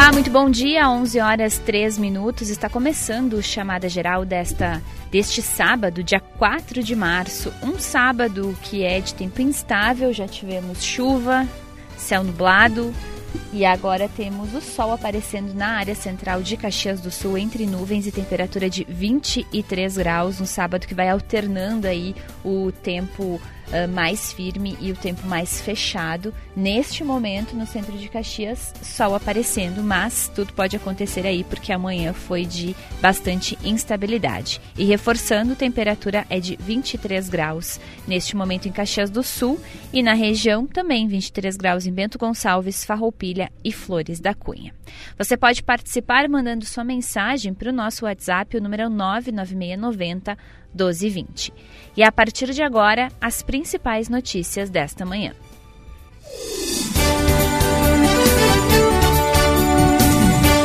Olá, muito bom dia. 11 horas 3 minutos. Está começando o chamada geral desta deste sábado, dia 4 de março. Um sábado que é de tempo instável, já tivemos chuva, céu nublado, e agora temos o sol aparecendo na área central de Caxias do Sul, entre nuvens e temperatura de 23 graus. Um sábado que vai alternando aí o tempo uh, mais firme e o tempo mais fechado. Neste momento, no centro de Caxias, sol aparecendo, mas tudo pode acontecer aí porque amanhã foi de bastante instabilidade. E reforçando, temperatura é de 23 graus neste momento em Caxias do Sul e na região também 23 graus em Bento Gonçalves, Farroupilha e Flores da Cunha. Você pode participar mandando sua mensagem para o nosso WhatsApp, o número 99690 1220. E a partir de agora, as principais notícias desta manhã.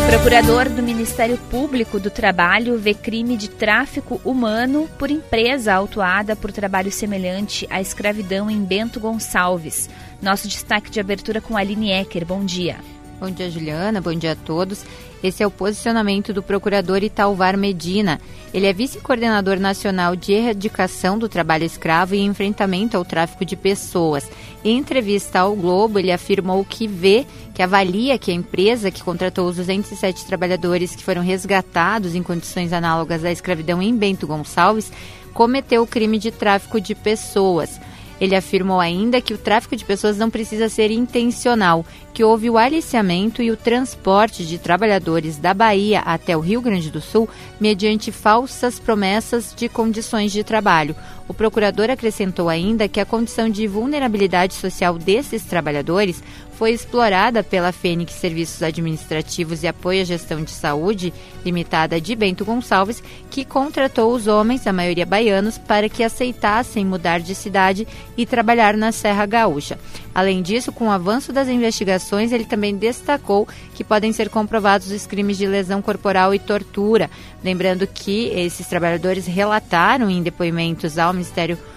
Procurador do Ministério Público do Trabalho vê crime de tráfico humano por empresa autuada por trabalho semelhante à escravidão em Bento Gonçalves. Nosso destaque de abertura com Aline Ecker. Bom dia. Bom dia, Juliana. Bom dia a todos. Esse é o posicionamento do procurador Italvar Medina. Ele é vice-coordenador nacional de erradicação do trabalho escravo e enfrentamento ao tráfico de pessoas. Em entrevista ao Globo, ele afirmou que vê, que avalia que a empresa que contratou os 207 trabalhadores que foram resgatados em condições análogas à escravidão em Bento Gonçalves cometeu o crime de tráfico de pessoas. Ele afirmou ainda que o tráfico de pessoas não precisa ser intencional, que houve o aliciamento e o transporte de trabalhadores da Bahia até o Rio Grande do Sul mediante falsas promessas de condições de trabalho. O procurador acrescentou ainda que a condição de vulnerabilidade social desses trabalhadores foi explorada pela Fênix Serviços Administrativos e Apoio à Gestão de Saúde, limitada de Bento Gonçalves, que contratou os homens, a maioria baianos, para que aceitassem mudar de cidade e trabalhar na Serra Gaúcha. Além disso, com o avanço das investigações, ele também destacou que podem ser comprovados os crimes de lesão corporal e tortura. Lembrando que esses trabalhadores relataram em depoimentos ao Ministério Público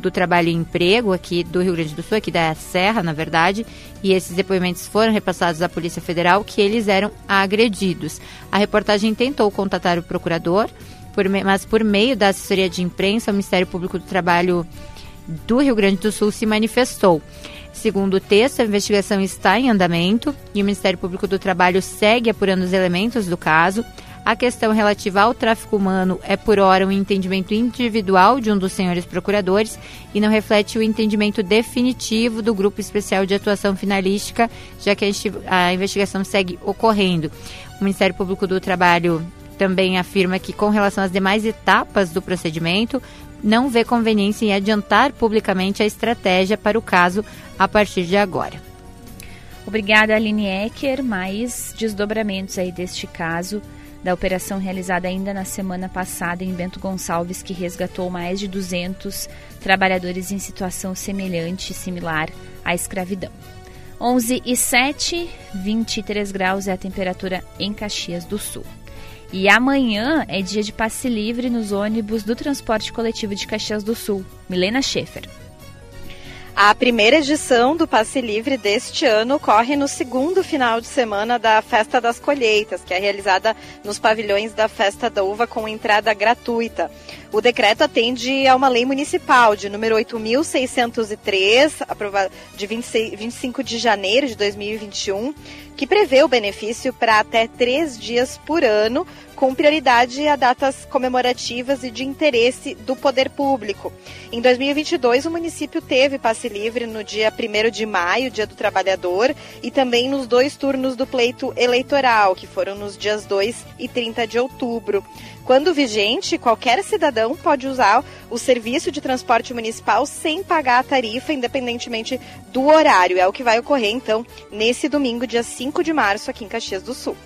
do Trabalho e Emprego aqui do Rio Grande do Sul, aqui da Serra, na verdade, e esses depoimentos foram repassados à Polícia Federal que eles eram agredidos. A reportagem tentou contatar o procurador, por, mas por meio da assessoria de imprensa, o Ministério Público do Trabalho do Rio Grande do Sul se manifestou. Segundo o texto, a investigação está em andamento e o Ministério Público do Trabalho segue apurando os elementos do caso. A questão relativa ao tráfico humano é, por hora, um entendimento individual de um dos senhores procuradores e não reflete o entendimento definitivo do Grupo Especial de Atuação Finalística, já que a, investigação segue ocorrendo. O Ministério Público do Trabalho também afirma que, com relação às demais etapas do procedimento, não vê conveniência em adiantar publicamente a estratégia para o caso a partir de agora. Obrigada, Aline Ecker. Mais desdobramentos aí deste caso da operação realizada ainda na semana passada em Bento Gonçalves, que resgatou mais de 200 trabalhadores em situação semelhante, similar à escravidão. 11 e 7, 23 graus é a temperatura em Caxias do Sul. E amanhã é dia de passe livre nos ônibus do transporte coletivo de Caxias do Sul. Milena Schaefer. A primeira edição do Passe Livre deste ano ocorre no segundo final de semana da Festa das Colheitas, que é realizada nos pavilhões da Festa da Uva com entrada gratuita. O decreto atende a uma lei municipal de número 8.603, aprovada de 26, 25 de janeiro de 2021, que prevê o benefício para até três dias por ano, com prioridade a datas comemorativas e de interesse do poder público. Em 2022, o município teve passe livre no dia 1 de maio, Dia do Trabalhador, e também nos dois turnos do pleito eleitoral, que foram nos dias 2 e 30 de outubro. Quando vigente, qualquer cidadão pode usar o serviço de transporte municipal sem pagar a tarifa, independentemente do horário. É o que vai ocorrer, então, nesse domingo, dia 5 de março, aqui em Caxias do Sul.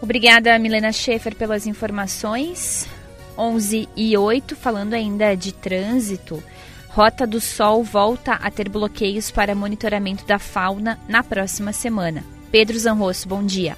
Obrigada, Milena Schaefer, pelas informações. 11 e 8, falando ainda de trânsito. Rota do Sol volta a ter bloqueios para monitoramento da fauna na próxima semana. Pedro Zanrosso, bom dia.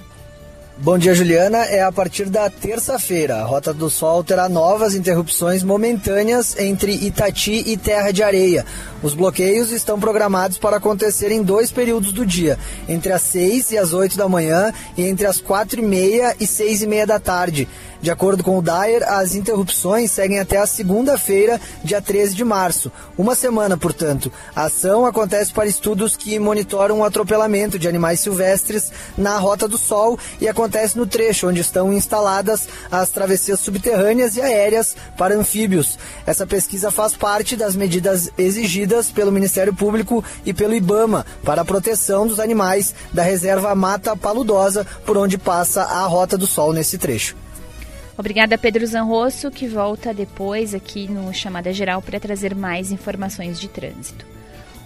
Bom dia, Juliana. É a partir da terça-feira. A Rota do Sol terá novas interrupções momentâneas entre Itati e Terra de Areia. Os bloqueios estão programados para acontecer em dois períodos do dia, entre as 6 e as 8 da manhã e entre as 4 e meia e 6 e meia da tarde. De acordo com o Dyer, as interrupções seguem até a segunda-feira, dia 13 de março. Uma semana, portanto. A ação acontece para estudos que monitoram o atropelamento de animais silvestres na Rota do Sol e acontece no trecho onde estão instaladas as travessias subterrâneas e aéreas para anfíbios. Essa pesquisa faz parte das medidas exigidas pelo Ministério Público e pelo IBAMA para a proteção dos animais da reserva Mata Paludosa, por onde passa a Rota do Sol nesse trecho. Obrigada, Pedro Zanrosso, que volta depois aqui no Chamada Geral para trazer mais informações de trânsito.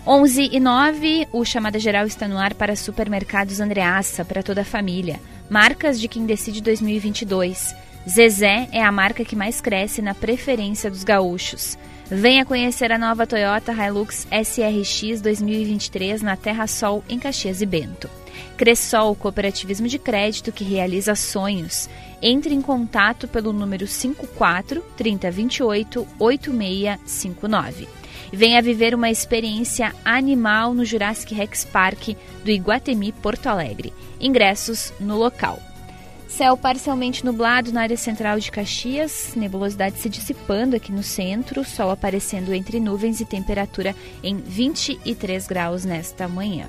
11 e 9, o Chamada Geral está no ar para Supermercados Andreaça, para toda a família. Marcas de quem decide 2022. Zezé é a marca que mais cresce na preferência dos gaúchos. Venha conhecer a nova Toyota Hilux SRX 2023 na Terra Sol, em Caxias e Bento. Cressol, cooperativismo de crédito que realiza sonhos. Entre em contato pelo número 54 3028 8659. Venha viver uma experiência animal no Jurassic Rex Park do Iguatemi Porto Alegre. Ingressos no local. Céu parcialmente nublado na área central de Caxias, nebulosidade se dissipando aqui no centro, sol aparecendo entre nuvens e temperatura em 23 graus nesta manhã.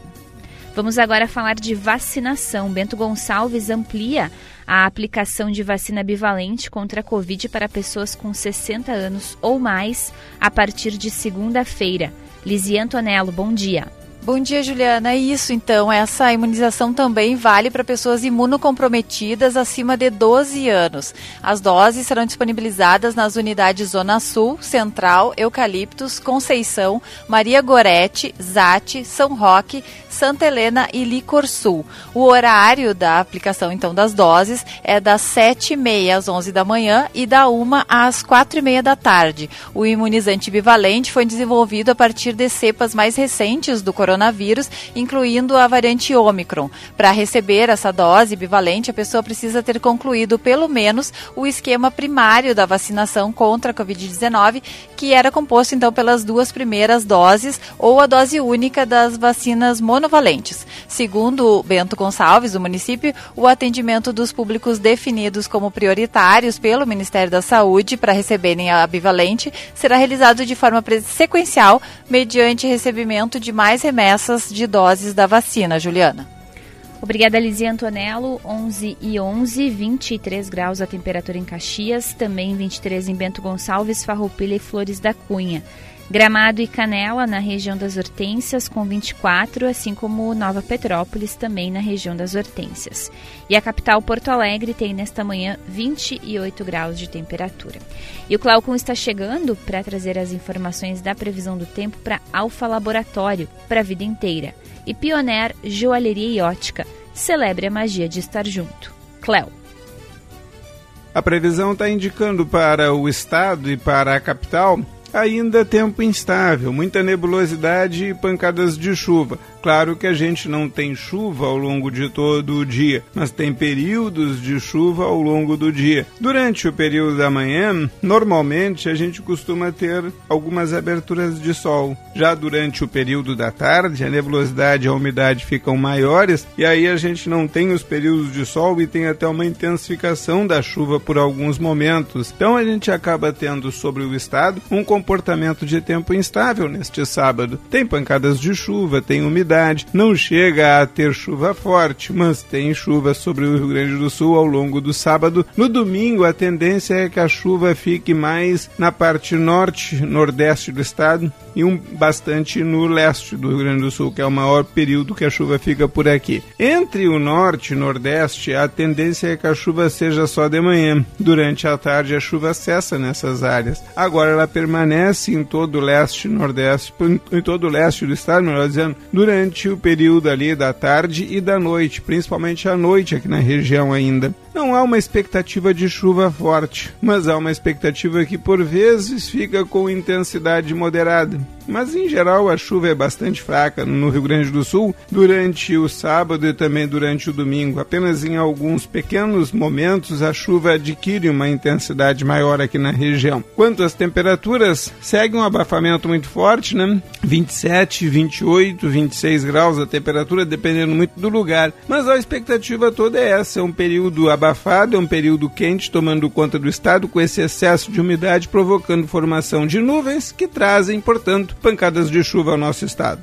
Vamos agora falar de vacinação. Bento Gonçalves amplia a aplicação de vacina bivalente contra a Covid para pessoas com 60 anos ou mais a partir de segunda-feira. Lizia Antonello, bom dia. Bom dia, Juliana. É isso, então. Essa imunização também vale para pessoas imunocomprometidas acima de 12 anos. As doses serão disponibilizadas nas unidades Zona Sul, Central, Eucaliptos, Conceição, Maria Gorete, Zate, São Roque, Santa Helena e Licor Sul. O horário da aplicação, então, das doses é das 7h30 às 11 da manhã e da 1 às 4h30 da tarde. O imunizante bivalente foi desenvolvido a partir de cepas mais recentes do coronavírus, incluindo a variante Omicron. Para receber essa dose bivalente, a pessoa precisa ter concluído pelo menos o esquema primário da vacinação contra a Covid-19, que era composto então pelas duas primeiras doses ou a dose única das vacinas monovalentes. Segundo Bento Gonçalves, do município, o atendimento dos públicos definidos como prioritários pelo Ministério da Saúde para receberem a bivalente será realizado de forma sequencial, mediante recebimento de mais remessas de doses da vacina. Juliana. Obrigada, Lizia Antonello. 11 e 11, 23 graus a temperatura em Caxias, também 23 em Bento Gonçalves, Farroupilha e Flores da Cunha. Gramado e Canela, na região das Hortênsias, com 24, assim como Nova Petrópolis, também na região das Hortênsias. E a capital, Porto Alegre, tem nesta manhã 28 graus de temperatura. E o Claucon está chegando para trazer as informações da previsão do tempo para Alfa Laboratório, para a vida inteira. E Pioneer Joalheria e Ótica. Celebre a magia de estar junto. Cléo. A previsão está indicando para o estado e para a capital ainda tempo instável, muita nebulosidade e pancadas de chuva. Claro que a gente não tem chuva ao longo de todo o dia, mas tem períodos de chuva ao longo do dia. Durante o período da manhã, normalmente a gente costuma ter algumas aberturas de sol. Já durante o período da tarde, a nebulosidade e a umidade ficam maiores e aí a gente não tem os períodos de sol e tem até uma intensificação da chuva por alguns momentos. Então a gente acaba tendo sobre o estado um comportamento de tempo instável neste sábado. Tem pancadas de chuva, tem umidade, não chega a ter chuva forte, mas tem chuva sobre o Rio Grande do Sul ao longo do sábado. No domingo, a tendência é que a chuva fique mais na parte norte, nordeste do estado e um bastante no leste do Rio Grande do Sul, que é o maior período que a chuva fica por aqui. Entre o norte e nordeste, a tendência é que a chuva seja só de manhã. Durante a tarde, a chuva cessa nessas áreas. Agora, ela permanece em todo o leste nordeste, em todo o leste do estado, melhor dizendo, durante o período ali da tarde e da noite, principalmente à noite aqui na região ainda. Não há uma expectativa de chuva forte, mas há uma expectativa que por vezes fica com intensidade moderada mas em geral a chuva é bastante fraca no Rio Grande do Sul durante o sábado e também durante o domingo. Apenas em alguns pequenos momentos a chuva adquire uma intensidade maior aqui na região. Quanto às temperaturas, segue um abafamento muito forte, né? 27, 28, 26 graus a temperatura, dependendo muito do lugar. Mas a expectativa toda é essa: é um período abafado, é um período quente, tomando conta do estado, com esse excesso de umidade, provocando formação de nuvens que trazem, portanto, pancadas de chuva ao nosso estado.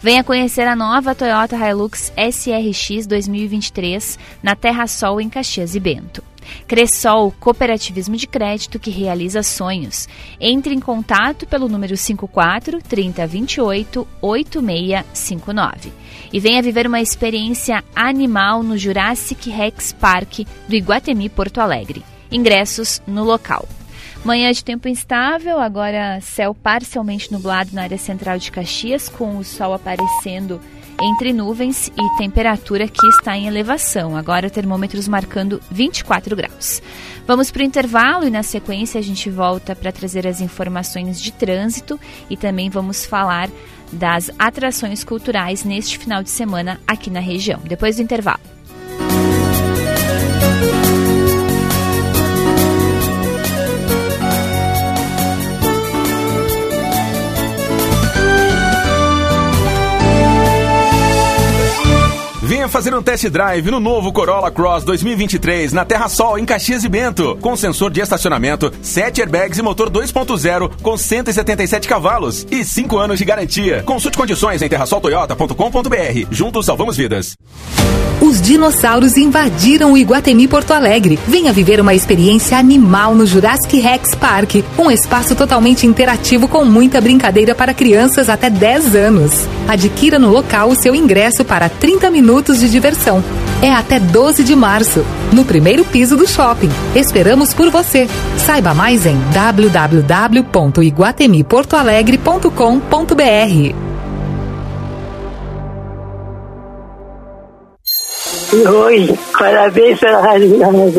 Venha conhecer a nova Toyota Hilux SRX 2023 na Terra Sol em Caxias e Bento. Cressol, cooperativismo de crédito que realiza sonhos. Entre em contato pelo número 54 3028 8659 e venha viver uma experiência animal no Jurassic Rex Park do Iguatemi Porto Alegre. Ingressos no local. Manhã de tempo instável, agora céu parcialmente nublado na área central de Caxias, com o sol aparecendo entre nuvens e temperatura que está em elevação. Agora termômetros marcando 24 graus. Vamos para o intervalo e na sequência a gente volta para trazer as informações de trânsito e também vamos falar das atrações culturais neste final de semana aqui na região. Depois do intervalo. Venha fazer um test drive no novo Corolla Cross 2023 na Terra Sol, em Caxias e Bento. Com sensor de estacionamento, 7 airbags e motor 2.0 com 177 cavalos e 5 anos de garantia. Consulte condições em terrasoltoyota.com.br. Juntos salvamos vidas. Os dinossauros invadiram o Iguatemi Porto Alegre. Venha viver uma experiência animal no Jurassic Rex Park, um espaço totalmente interativo com muita brincadeira para crianças até 10 anos. Adquira no local o seu ingresso para 30 minutos minutos de diversão. É até 12 de março, no primeiro piso do shopping. Esperamos por você. Saiba mais em www.iguatemiportoalegre.com.br. Oi, parabéns pela Rádio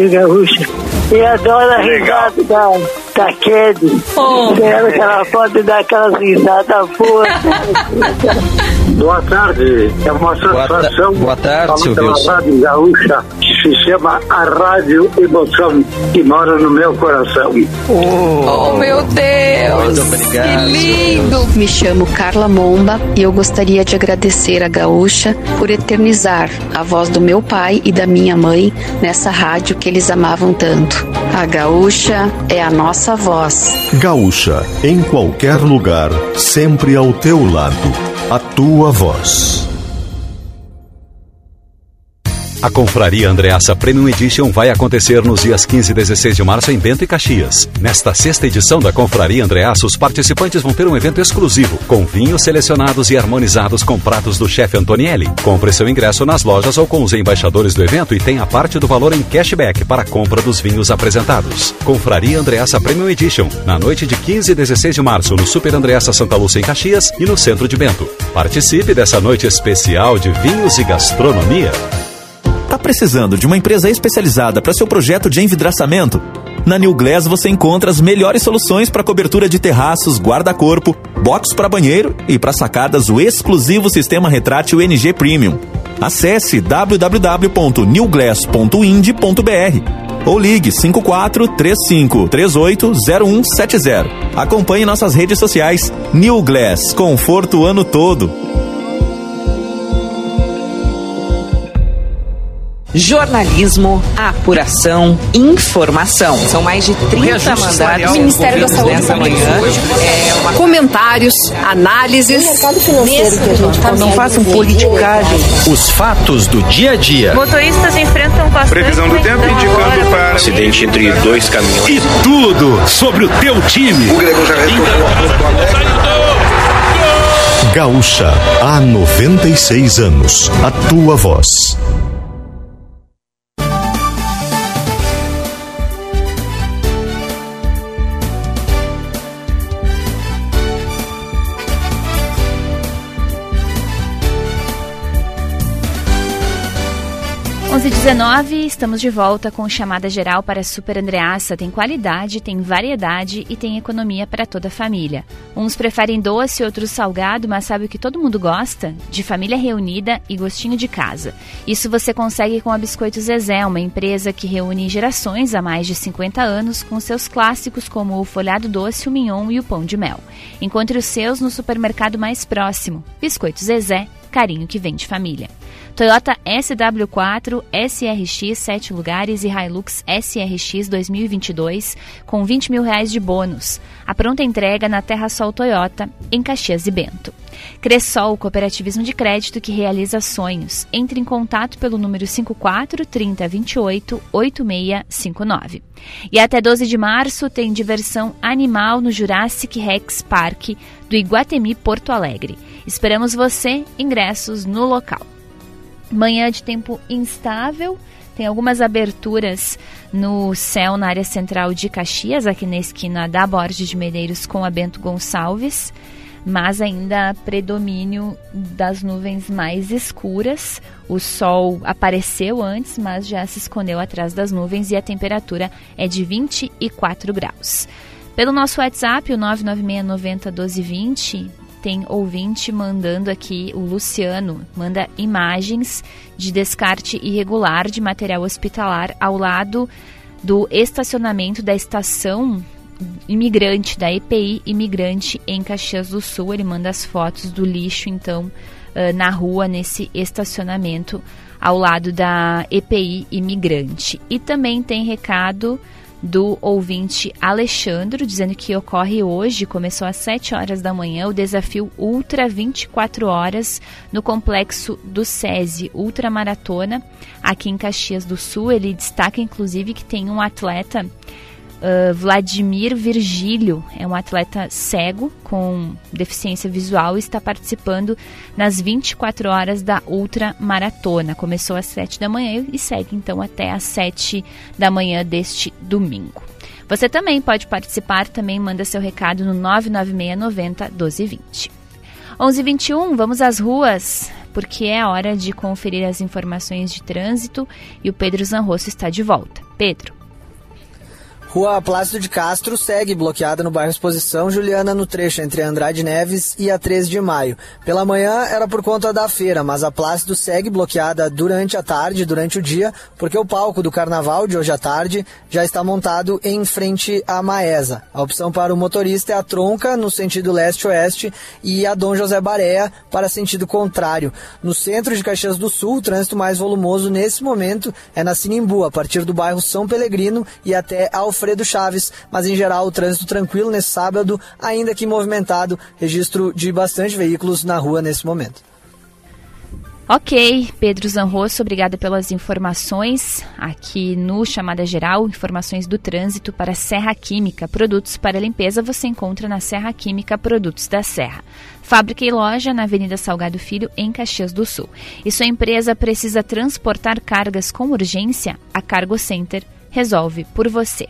Gaúcha. E adoro a risada da, da Ked. Oh. Quero que ela pode dar aquelas risadas boas. Boa tarde, é uma satisfação. Boa, ta boa tarde, Silvio. Rádio Gaúcha, que se chama a Rádio Emoção, que mora no meu coração. Oh, oh meu Deus! Muito obrigado. Que lindo! Me chamo Carla Momba e eu gostaria de agradecer a Gaúcha por eternizar a voz do meu pai e da minha mãe nessa rádio que eles amavam tanto. A Gaúcha é a nossa voz. Gaúcha, em qualquer lugar, sempre ao teu lado a tua voz. A Confraria Andreassa Premium Edition vai acontecer nos dias 15 e 16 de março em Bento e Caxias. Nesta sexta edição da Confraria Andreassa, os participantes vão ter um evento exclusivo, com vinhos selecionados e harmonizados com pratos do chefe Antonielli. Compre seu ingresso nas lojas ou com os embaixadores do evento e tenha parte do valor em cashback para a compra dos vinhos apresentados. Confraria Andreassa Premium Edition, na noite de 15 e 16 de março, no Super Andreassa Santa Lúcia em Caxias e no centro de Bento. Participe dessa noite especial de vinhos e gastronomia. Tá precisando de uma empresa especializada para seu projeto de envidraçamento? Na New Glass você encontra as melhores soluções para cobertura de terraços, guarda-corpo, box para banheiro e para sacadas o exclusivo sistema retrátil NG Premium. Acesse www.newglass.ind.br ou ligue 54 35 38 0170. Acompanhe nossas redes sociais. New Glass, conforto o ano todo. Jornalismo, apuração, informação. São mais de 30 mandatos. O Ministério da Saúde nessa manhã. É uma... Comentários, análises. O mercado financeiro que a gente tá Não façam politicagem. Os fatos do dia a dia. Motoristas enfrentam bastante... Previsão do tempo indicando para... Acidente entre dois caminhões. E tudo sobre o teu time. O Grego já Gaúcha, há 96 anos. A tua voz. Onze 19 estamos de volta com chamada geral para Super Andreaça. Tem qualidade, tem variedade e tem economia para toda a família. Uns preferem doce, outros salgado, mas sabe o que todo mundo gosta? De família reunida e gostinho de casa. Isso você consegue com a Biscoito Zezé, uma empresa que reúne gerações há mais de 50 anos com seus clássicos como o folhado doce, o mignon e o pão de mel. Encontre os seus no supermercado mais próximo. Biscoito Zezé, carinho que vem de família. Toyota SW4, SRX 7 lugares e Hilux SRX 2022 com 20 mil reais de bônus. A pronta entrega na Terra Sol Toyota, em Caxias e Bento. Cressol, cooperativismo de crédito que realiza sonhos. Entre em contato pelo número 54 30 28 8659. E até 12 de março tem diversão animal no Jurassic Rex Park do Iguatemi Porto Alegre. Esperamos você, ingressos no local. Manhã de tempo instável, tem algumas aberturas no céu na área central de Caxias, aqui na esquina da Borges de Medeiros com a Bento Gonçalves, mas ainda predomínio das nuvens mais escuras. O sol apareceu antes, mas já se escondeu atrás das nuvens e a temperatura é de 24 graus. Pelo nosso WhatsApp, o 996 90 1220, tem ouvinte mandando aqui, o Luciano, manda imagens de descarte irregular de material hospitalar ao lado do estacionamento da estação imigrante, da EPI imigrante em Caxias do Sul. Ele manda as fotos do lixo, então, na rua, nesse estacionamento ao lado da EPI imigrante. E também tem recado do ouvinte Alexandre, dizendo que ocorre hoje, começou às 7 horas da manhã, o desafio Ultra 24 horas no complexo do SESI Ultra Maratona, aqui em Caxias do Sul. Ele destaca, inclusive, que tem um atleta. Uh, Vladimir Virgílio é um atleta cego com deficiência visual e está participando nas 24 horas da Ultra Maratona. Começou às 7 da manhã e segue então até às 7 da manhã deste domingo. Você também pode participar, também manda seu recado no 996 90 1220. 11:21, vamos às ruas, porque é hora de conferir as informações de trânsito e o Pedro Zanrosso está de volta. Pedro. Rua Plácido de Castro segue bloqueada no bairro Exposição Juliana no trecho entre Andrade Neves e a 13 de maio. Pela manhã era por conta da feira, mas a Plácido segue bloqueada durante a tarde, durante o dia, porque o palco do carnaval de hoje à tarde já está montado em frente à Maesa. A opção para o motorista é a tronca no sentido leste-oeste e a Dom José Baréa para sentido contrário. No centro de Caxias do Sul, o trânsito mais volumoso nesse momento é na Sinimbu, a partir do bairro São Pelegrino e até Alfredo Alfredo Chaves, mas em geral o trânsito tranquilo nesse sábado, ainda que movimentado, registro de bastante veículos na rua nesse momento. Ok, Pedro Zanrosso, obrigada pelas informações aqui no Chamada Geral, informações do trânsito para Serra Química. Produtos para limpeza você encontra na Serra Química Produtos da Serra. Fábrica e loja na Avenida Salgado Filho, em Caxias do Sul. E sua empresa precisa transportar cargas com urgência? A Cargo Center resolve por você.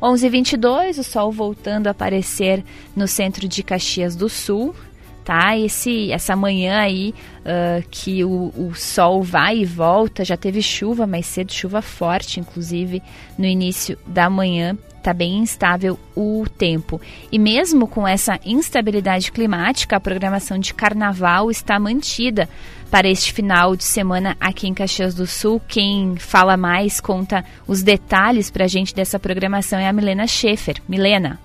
11:22, o sol voltando a aparecer no centro de Caxias do Sul. tá? Esse, essa manhã aí uh, que o, o sol vai e volta, já teve chuva mais cedo, chuva forte, inclusive, no início da manhã está bem instável o tempo. E mesmo com essa instabilidade climática, a programação de carnaval está mantida para este final de semana aqui em Caxias do Sul. Quem fala mais, conta os detalhes para a gente dessa programação é a Milena Schaefer. Milena.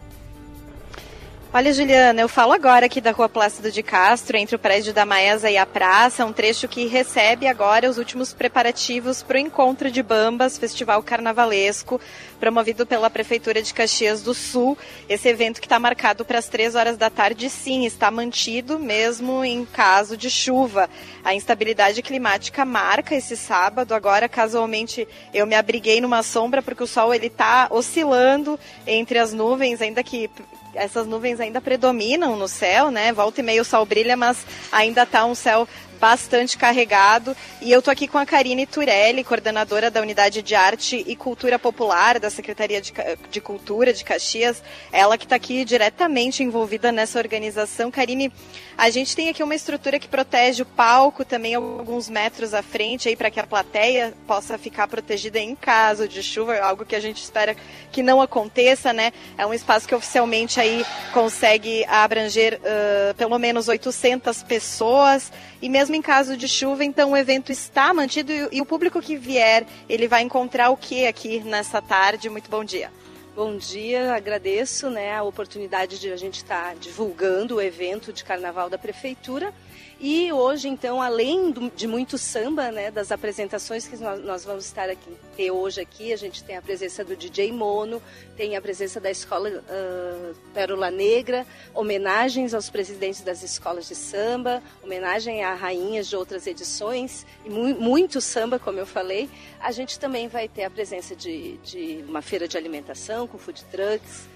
Olha, Juliana, eu falo agora aqui da Rua Plácido de Castro, entre o prédio da Maesa e a praça, um trecho que recebe agora os últimos preparativos para o Encontro de Bambas, Festival Carnavalesco, promovido pela Prefeitura de Caxias do Sul. Esse evento que está marcado para as três horas da tarde, sim, está mantido mesmo em caso de chuva. A instabilidade climática marca esse sábado. Agora, casualmente, eu me abriguei numa sombra porque o sol ele está oscilando entre as nuvens, ainda que essas nuvens ainda predominam no céu, né? Volta e meio o sol brilha, mas ainda está um céu bastante carregado. E eu tô aqui com a Karine Turelli, coordenadora da Unidade de Arte e Cultura Popular da Secretaria de, de Cultura de Caxias. Ela que está aqui diretamente envolvida nessa organização. Karine, a gente tem aqui uma estrutura que protege o palco também alguns metros à frente aí para que a plateia possa ficar protegida em caso de chuva, algo que a gente espera que não aconteça, né? É um espaço que oficialmente aí consegue abranger uh, pelo menos 800 pessoas e mesmo em caso de chuva, então o evento está mantido e, e o público que vier, ele vai encontrar o que aqui nessa tarde? Muito bom dia. Bom dia, agradeço né, a oportunidade de a gente estar tá divulgando o evento de carnaval da prefeitura e hoje, então, além do, de muito samba, né, das apresentações que nós, nós, vamos estar aqui, ter hoje aqui, a gente tem a presença do DJ Mono, tem a presença da Escola uh, Pérola Negra, homenagens aos presidentes das escolas de samba, homenagem a rainhas de outras edições, e mu muito samba, como eu falei. A gente também vai ter a presença de, de uma feira de alimentação com food trucks,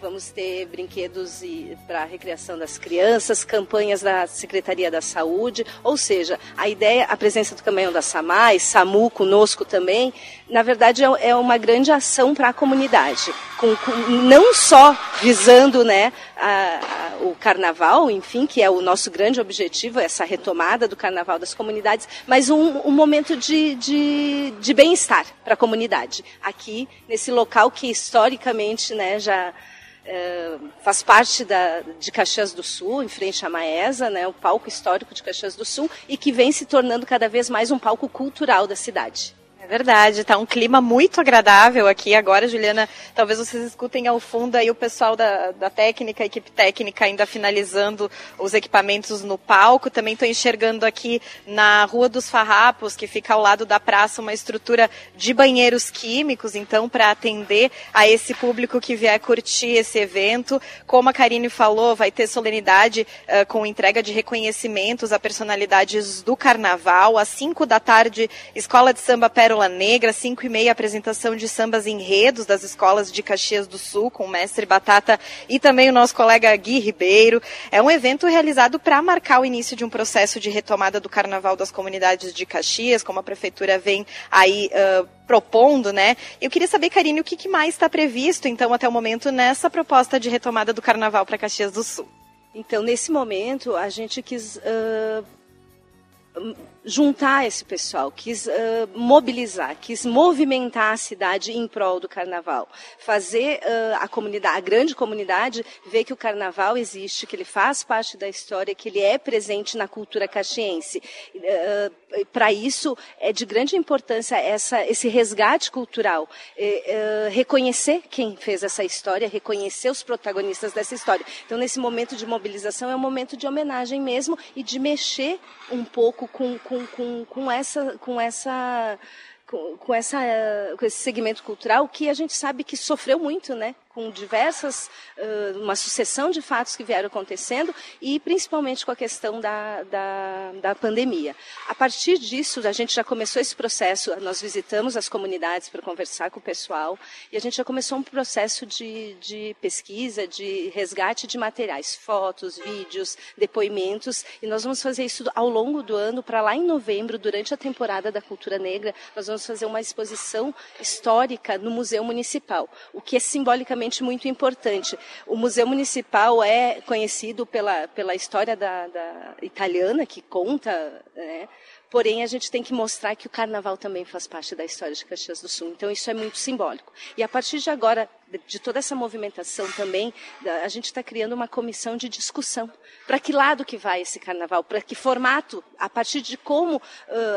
vamos ter brinquedos para a recreação das crianças, campanhas da Secretaria da Saúde, ou seja, a ideia, a presença do caminhão da SAMAI, SAMU conosco também, na verdade é, é uma grande ação para a comunidade, com, com, não só visando né, a, a, o carnaval, enfim, que é o nosso grande objetivo, essa retomada do carnaval das comunidades, mas um, um momento de, de, de bem-estar para a comunidade, aqui nesse local que historicamente né, já é, faz parte da, de Caxias do Sul, em frente à Maesa, né, o palco histórico de Caxias do Sul, e que vem se tornando cada vez mais um palco cultural da cidade. É verdade, tá um clima muito agradável aqui agora, Juliana. Talvez vocês escutem ao fundo aí o pessoal da, da técnica, equipe técnica ainda finalizando os equipamentos no palco. Também estou enxergando aqui na Rua dos Farrapos, que fica ao lado da praça, uma estrutura de banheiros químicos, então, para atender a esse público que vier curtir esse evento. Como a Karine falou, vai ter solenidade uh, com entrega de reconhecimentos a personalidades do carnaval. Às 5 da tarde, Escola de Samba Pérola Pérola Negra, 5 e meia, apresentação de sambas enredos das escolas de Caxias do Sul, com o mestre Batata e também o nosso colega Gui Ribeiro. É um evento realizado para marcar o início de um processo de retomada do Carnaval das comunidades de Caxias, como a prefeitura vem aí uh, propondo, né? Eu queria saber, Karine, o que, que mais está previsto, então, até o momento, nessa proposta de retomada do Carnaval para Caxias do Sul? Então, nesse momento, a gente quis... Uh juntar esse pessoal, quis uh, mobilizar, quis movimentar a cidade em prol do carnaval, fazer uh, a comunidade, a grande comunidade, ver que o carnaval existe, que ele faz parte da história, que ele é presente na cultura caxiense. Uh, Para isso é de grande importância essa, esse resgate cultural, reconhecer quem fez essa história, reconhecer os protagonistas dessa história. Então, nesse momento de mobilização é um momento de homenagem mesmo e de mexer um pouco com, com com, com, com essa, com essa com, com, essa, com esse segmento cultural que a gente sabe que sofreu muito, né? Com diversas, uma sucessão de fatos que vieram acontecendo e principalmente com a questão da, da, da, pandemia. A partir disso, a gente já começou esse processo, nós visitamos as comunidades para conversar com o pessoal e a gente já começou um processo de, de pesquisa, de resgate de materiais, fotos, vídeos, depoimentos e nós vamos fazer isso ao longo do ano para lá em novembro, durante a temporada da cultura negra, nós vamos fazer uma exposição histórica no Museu Municipal, o que é simbolicamente realmente muito importante. O Museu Municipal é conhecido pela, pela história da, da italiana, que conta né, Porém, a gente tem que mostrar que o carnaval também faz parte da história de Caxias do Sul. Então, isso é muito simbólico. E a partir de agora, de toda essa movimentação também, a gente está criando uma comissão de discussão. Para que lado que vai esse carnaval? Para que formato? A partir de como,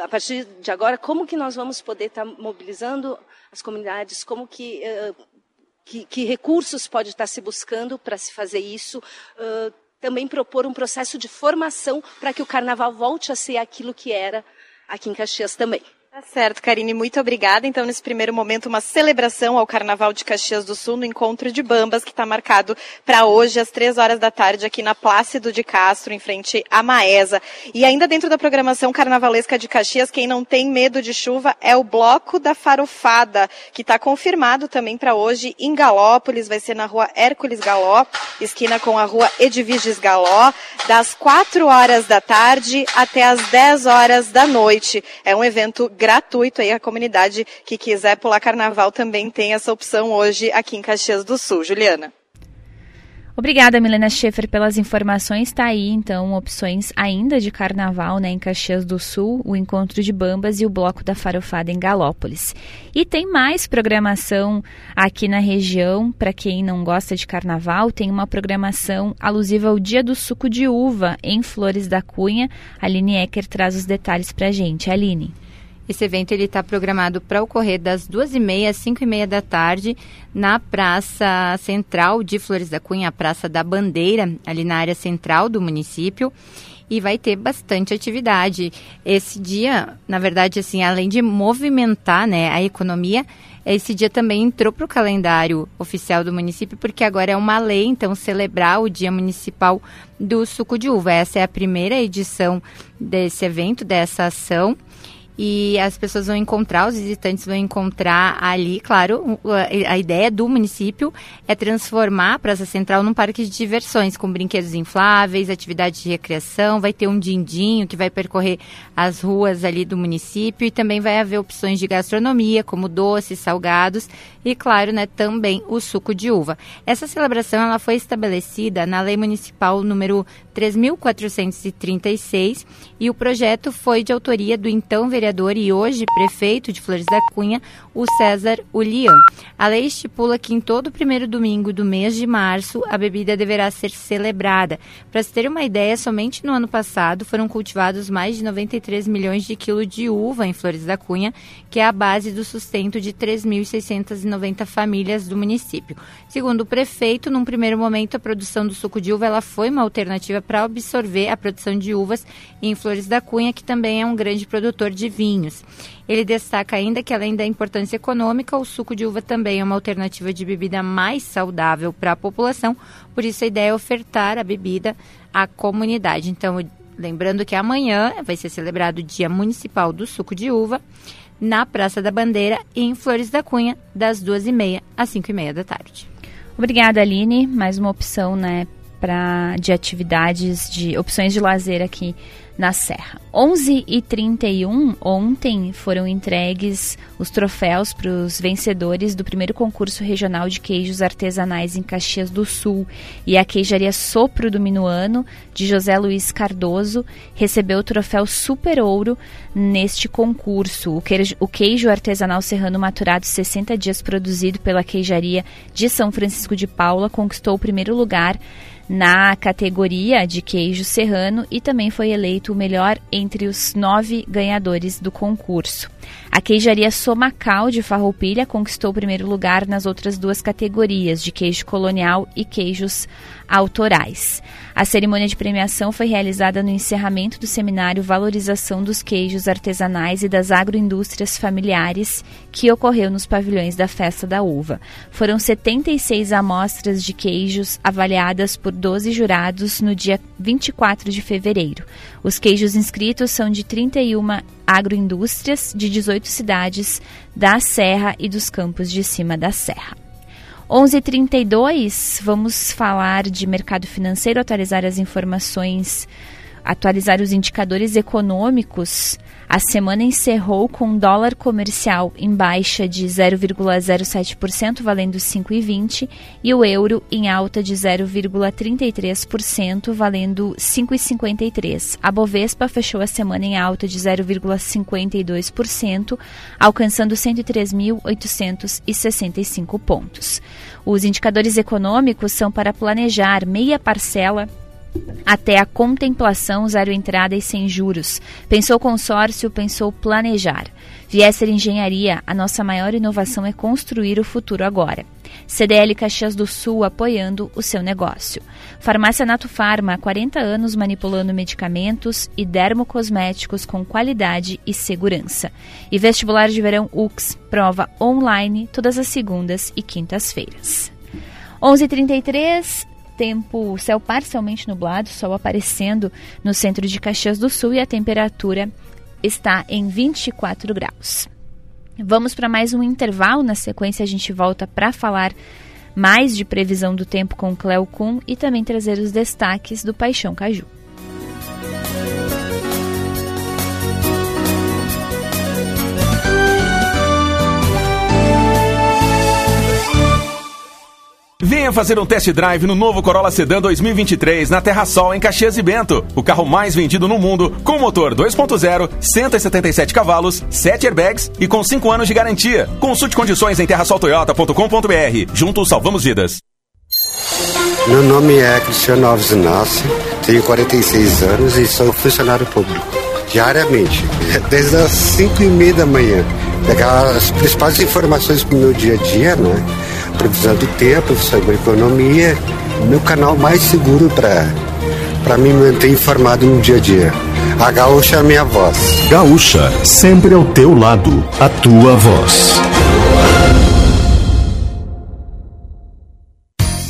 a partir de agora, como que nós vamos poder estar tá mobilizando as comunidades? Como que que, que, recursos pode estar se buscando para se fazer isso? Uh, também propor um processo de formação para que o carnaval volte a ser aquilo que era aqui em Caxias também. Tá certo, Karine, muito obrigada. Então, nesse primeiro momento, uma celebração ao Carnaval de Caxias do Sul no Encontro de Bambas, que está marcado para hoje, às três horas da tarde, aqui na Plácido de Castro, em frente à Maesa. E ainda dentro da programação carnavalesca de Caxias, quem não tem medo de chuva é o Bloco da Farofada, que está confirmado também para hoje em Galópolis. Vai ser na rua Hércules Galó, esquina com a rua Edviges Galó, das quatro horas da tarde até as dez horas da noite. É um evento gratuito aí a comunidade que quiser pular carnaval também tem essa opção hoje aqui em Caxias do Sul. Juliana. Obrigada, Milena Schaefer, pelas informações. Está aí, então, opções ainda de carnaval né, em Caxias do Sul, o Encontro de Bambas e o Bloco da Farofada em Galópolis. E tem mais programação aqui na região. Para quem não gosta de carnaval, tem uma programação alusiva ao Dia do Suco de Uva em Flores da Cunha. A Aline Ecker traz os detalhes para gente. Aline. Esse evento ele está programado para ocorrer das duas e meia às cinco e meia da tarde na Praça Central de Flores da Cunha, a Praça da Bandeira, ali na área central do município. E vai ter bastante atividade. Esse dia, na verdade, assim, além de movimentar né, a economia, esse dia também entrou para o calendário oficial do município, porque agora é uma lei, então, celebrar o Dia Municipal do Suco de Uva. Essa é a primeira edição desse evento, dessa ação e as pessoas vão encontrar, os visitantes vão encontrar ali, claro, a ideia do município é transformar a Praça Central num parque de diversões, com brinquedos infláveis, atividades de recreação, vai ter um dindinho que vai percorrer as ruas ali do município e também vai haver opções de gastronomia, como doces, salgados e, claro, né, também o suco de uva. Essa celebração ela foi estabelecida na Lei Municipal número 3.436 e o projeto foi de autoria do então vereador e hoje prefeito de Flores da Cunha, o César Ulian. A lei estipula que em todo primeiro domingo do mês de março a bebida deverá ser celebrada. Para se ter uma ideia, somente no ano passado foram cultivados mais de 93 milhões de quilos de uva em Flores da Cunha, que é a base do sustento de 3.690 famílias do município. Segundo o prefeito, num primeiro momento a produção do suco de uva ela foi uma alternativa para absorver a produção de uvas em Flores da Cunha, que também é um grande produtor de vinhos. Ele destaca ainda que, além da importância econômica, o suco de uva também é uma alternativa de bebida mais saudável para a população, por isso a ideia é ofertar a bebida à comunidade. Então, lembrando que amanhã vai ser celebrado o Dia Municipal do Suco de Uva na Praça da Bandeira, em Flores da Cunha, das duas e meia às cinco e meia da tarde. Obrigada, Aline. Mais uma opção, né, para de atividades, de opções de lazer aqui na Serra. 11 e 31 ontem foram entregues os troféus para os vencedores do primeiro concurso regional de queijos artesanais em Caxias do Sul. E a queijaria Sopro do Minuano, de José Luiz Cardoso, recebeu o troféu Super Ouro neste concurso. O queijo, o queijo artesanal serrano maturado 60 dias produzido pela queijaria de São Francisco de Paula conquistou o primeiro lugar na categoria de queijo serrano e também foi eleito o melhor entre os nove ganhadores do concurso. A queijaria Somacal de Farroupilha conquistou o primeiro lugar nas outras duas categorias, de queijo colonial e queijos autorais. A cerimônia de premiação foi realizada no encerramento do seminário Valorização dos Queijos Artesanais e das Agroindústrias Familiares, que ocorreu nos pavilhões da Festa da Uva. Foram 76 amostras de queijos avaliadas por 12 jurados no dia 24 de fevereiro. Os queijos inscritos são de 31 agroindústrias de 18 cidades da Serra e dos campos de cima da Serra. 11:32 vamos falar de mercado financeiro, atualizar as informações atualizar os indicadores econômicos, a semana encerrou com dólar comercial em baixa de 0,07%, valendo 5,20, e o euro em alta de 0,33%, valendo 5,53. A Bovespa fechou a semana em alta de 0,52%, alcançando 103.865 pontos. Os indicadores econômicos são para planejar meia parcela até a contemplação zero entrada e sem juros. Pensou consórcio, pensou planejar. Viesser Engenharia, a nossa maior inovação é construir o futuro agora. CDL Caxias do Sul apoiando o seu negócio. Farmácia Nato Farma, há 40 anos manipulando medicamentos e dermocosméticos com qualidade e segurança. E vestibular de verão UX, prova online todas as segundas e quintas-feiras. 11:33 tempo, céu parcialmente nublado, sol aparecendo no centro de Caxias do Sul e a temperatura está em 24 graus. Vamos para mais um intervalo, na sequência a gente volta para falar mais de previsão do tempo com Cleo Kuhn e também trazer os destaques do Paixão Caju. Venha fazer um test drive no novo Corolla Sedan 2023 na Terra Sol, em Caxias e Bento. O carro mais vendido no mundo, com motor 2.0, 177 cavalos, 7 airbags e com 5 anos de garantia. Consulte condições em terrasoltoyota.com.br. Juntos salvamos vidas. Meu nome é Cristiano Alves Inácio, tenho 46 anos e sou funcionário público. Diariamente, desde as 5 e meia da manhã. Pegar as principais informações para o meu dia a dia, né? Previsão do tempo, sobre economia, meu canal mais seguro para me manter informado no dia a dia. A Gaúcha é a minha voz. Gaúcha, sempre ao teu lado, a tua voz.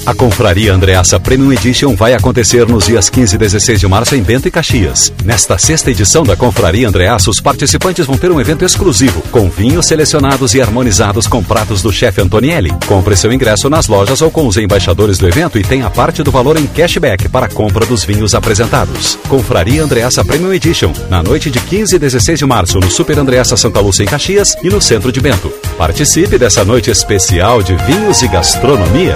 A Confraria Andreassa Premium Edition vai acontecer nos dias 15 e 16 de março em Bento e Caxias. Nesta sexta edição da Confraria Andreassa, os participantes vão ter um evento exclusivo, com vinhos selecionados e harmonizados com pratos do chefe Antonielli. Compre seu ingresso nas lojas ou com os embaixadores do evento e tenha parte do valor em cashback para a compra dos vinhos apresentados. Confraria Andreassa Premium Edition, na noite de 15 e 16 de março, no Super Andreassa Santa Lúcia em Caxias e no centro de Bento. Participe dessa noite especial de vinhos e gastronomia.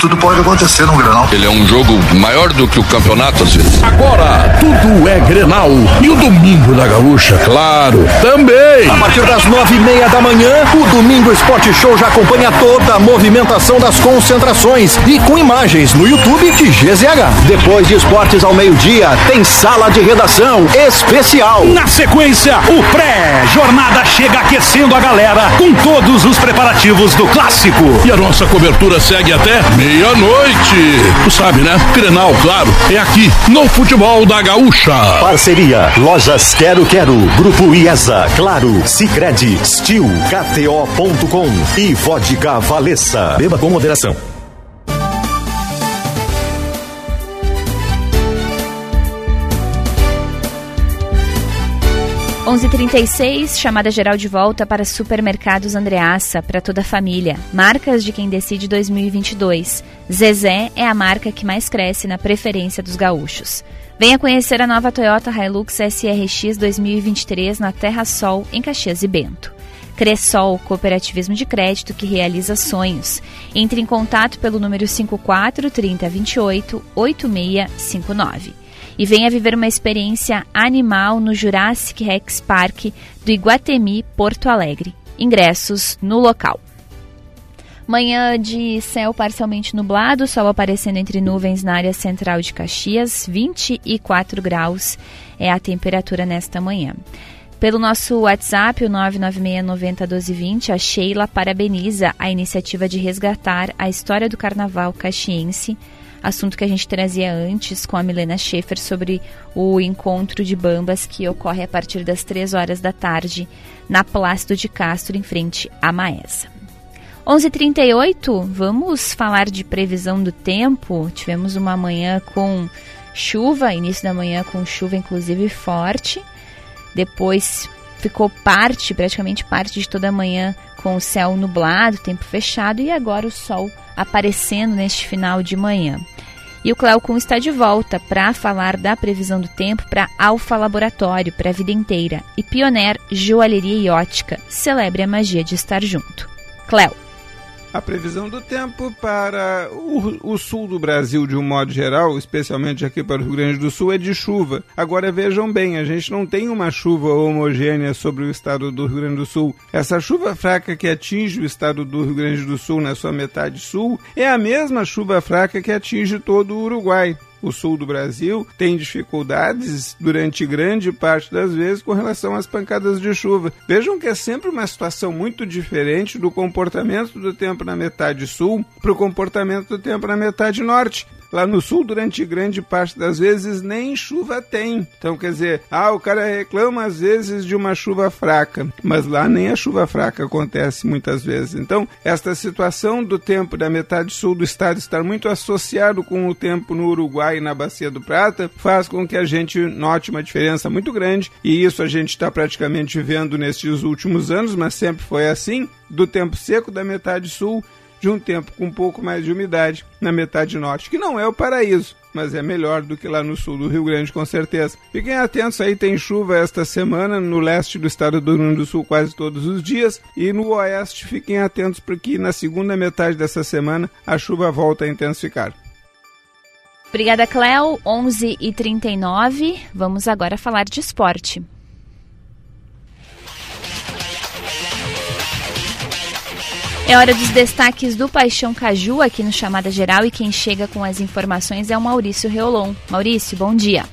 Tudo pode acontecer no Grenal. Ele é um jogo maior do que o campeonato, às vezes. Agora, tudo é Grenal. E o Domingo da Gaúcha, claro, também. A partir das nove e meia da manhã, o Domingo Esporte Show já acompanha toda a movimentação das concentrações e com imagens no YouTube de GZH. Depois de esportes ao meio-dia, tem sala de redação especial. Na sequência, o pré-jornada chega aquecendo a galera com todos os preparativos do clássico. E a nossa cobertura segue até meia-noite. Tu sabe, né? Grenal, claro, é aqui, no Futebol da Gaúcha. Parceria, Lojas Quero Quero, Grupo IESA, Claro, Sicredi, Stil, KTO.com e Vodka Valessa. Beba com moderação. Onze trinta chamada geral de volta para Supermercados Andreassa, para toda a família. Marcas de quem decide 2022. Zezé é a marca que mais cresce na preferência dos gaúchos. Venha conhecer a nova Toyota Hilux SRX 2023 na Terra Sol, em Caxias e Bento. Cressol, cooperativismo de crédito que realiza sonhos. Entre em contato pelo número 54 30 28 8659. E venha viver uma experiência animal no Jurassic Rex Park do Iguatemi, Porto Alegre. Ingressos no local. Manhã de céu parcialmente nublado, sol aparecendo entre nuvens na área central de Caxias, 24 graus é a temperatura nesta manhã. Pelo nosso WhatsApp, o 996901220, a Sheila parabeniza a iniciativa de resgatar a história do carnaval caxiense, assunto que a gente trazia antes com a Milena Schaefer sobre o encontro de bambas que ocorre a partir das 3 horas da tarde na Plácido de Castro, em frente à Maesa. 11:38, vamos falar de previsão do tempo. Tivemos uma manhã com chuva, início da manhã com chuva inclusive forte. Depois ficou parte, praticamente parte de toda a manhã com o céu nublado, tempo fechado e agora o sol aparecendo neste final de manhã. E o Cleocum está de volta para falar da previsão do tempo para Alfa Laboratório, para a vida inteira. E Pioneer Joalheria e Ótica. Celebre a magia de estar junto. Cleo. A previsão do tempo para o, o, sul do Brasil, de um modo geral, especialmente aqui para o Rio Grande do Sul, é de chuva. Agora vejam bem, a gente não tem uma chuva homogênea sobre o estado do Rio Grande do Sul. Essa chuva fraca que atinge o estado do Rio Grande do Sul na sua metade sul é a mesma chuva fraca que atinge todo o Uruguai o sul do Brasil tem dificuldades durante grande parte das vezes com relação às pancadas de chuva. Vejam que é sempre uma situação muito diferente do comportamento do tempo na metade sul para o comportamento do tempo na metade norte. Lá no sul, durante grande parte das vezes, nem chuva tem. Então, quer dizer, ah, o cara reclama às vezes de uma chuva fraca, mas lá nem a chuva fraca acontece muitas vezes. Então, esta situação do tempo da metade sul do estado estar muito associado com o tempo no Uruguai e na Bacia do Prata faz com que a gente note uma diferença muito grande, e isso a gente está praticamente vendo nestes últimos anos, mas sempre foi assim, do tempo seco da metade sul de um tempo com um pouco mais de umidade na metade norte, que não é o paraíso, mas é melhor do que lá no sul do Rio Grande, com certeza. Fiquem atentos aí, tem chuva esta semana no leste do estado do Rio Grande do Sul quase todos os dias e no oeste fiquem atentos porque na segunda metade dessa semana a chuva volta a intensificar. Obrigada, Cléo. 11h39. Vamos agora falar de esporte. É hora dos destaques do Paixão Caju aqui no Chamada Geral e quem chega com as informações é o Maurício Reolon. Maurício, bom dia.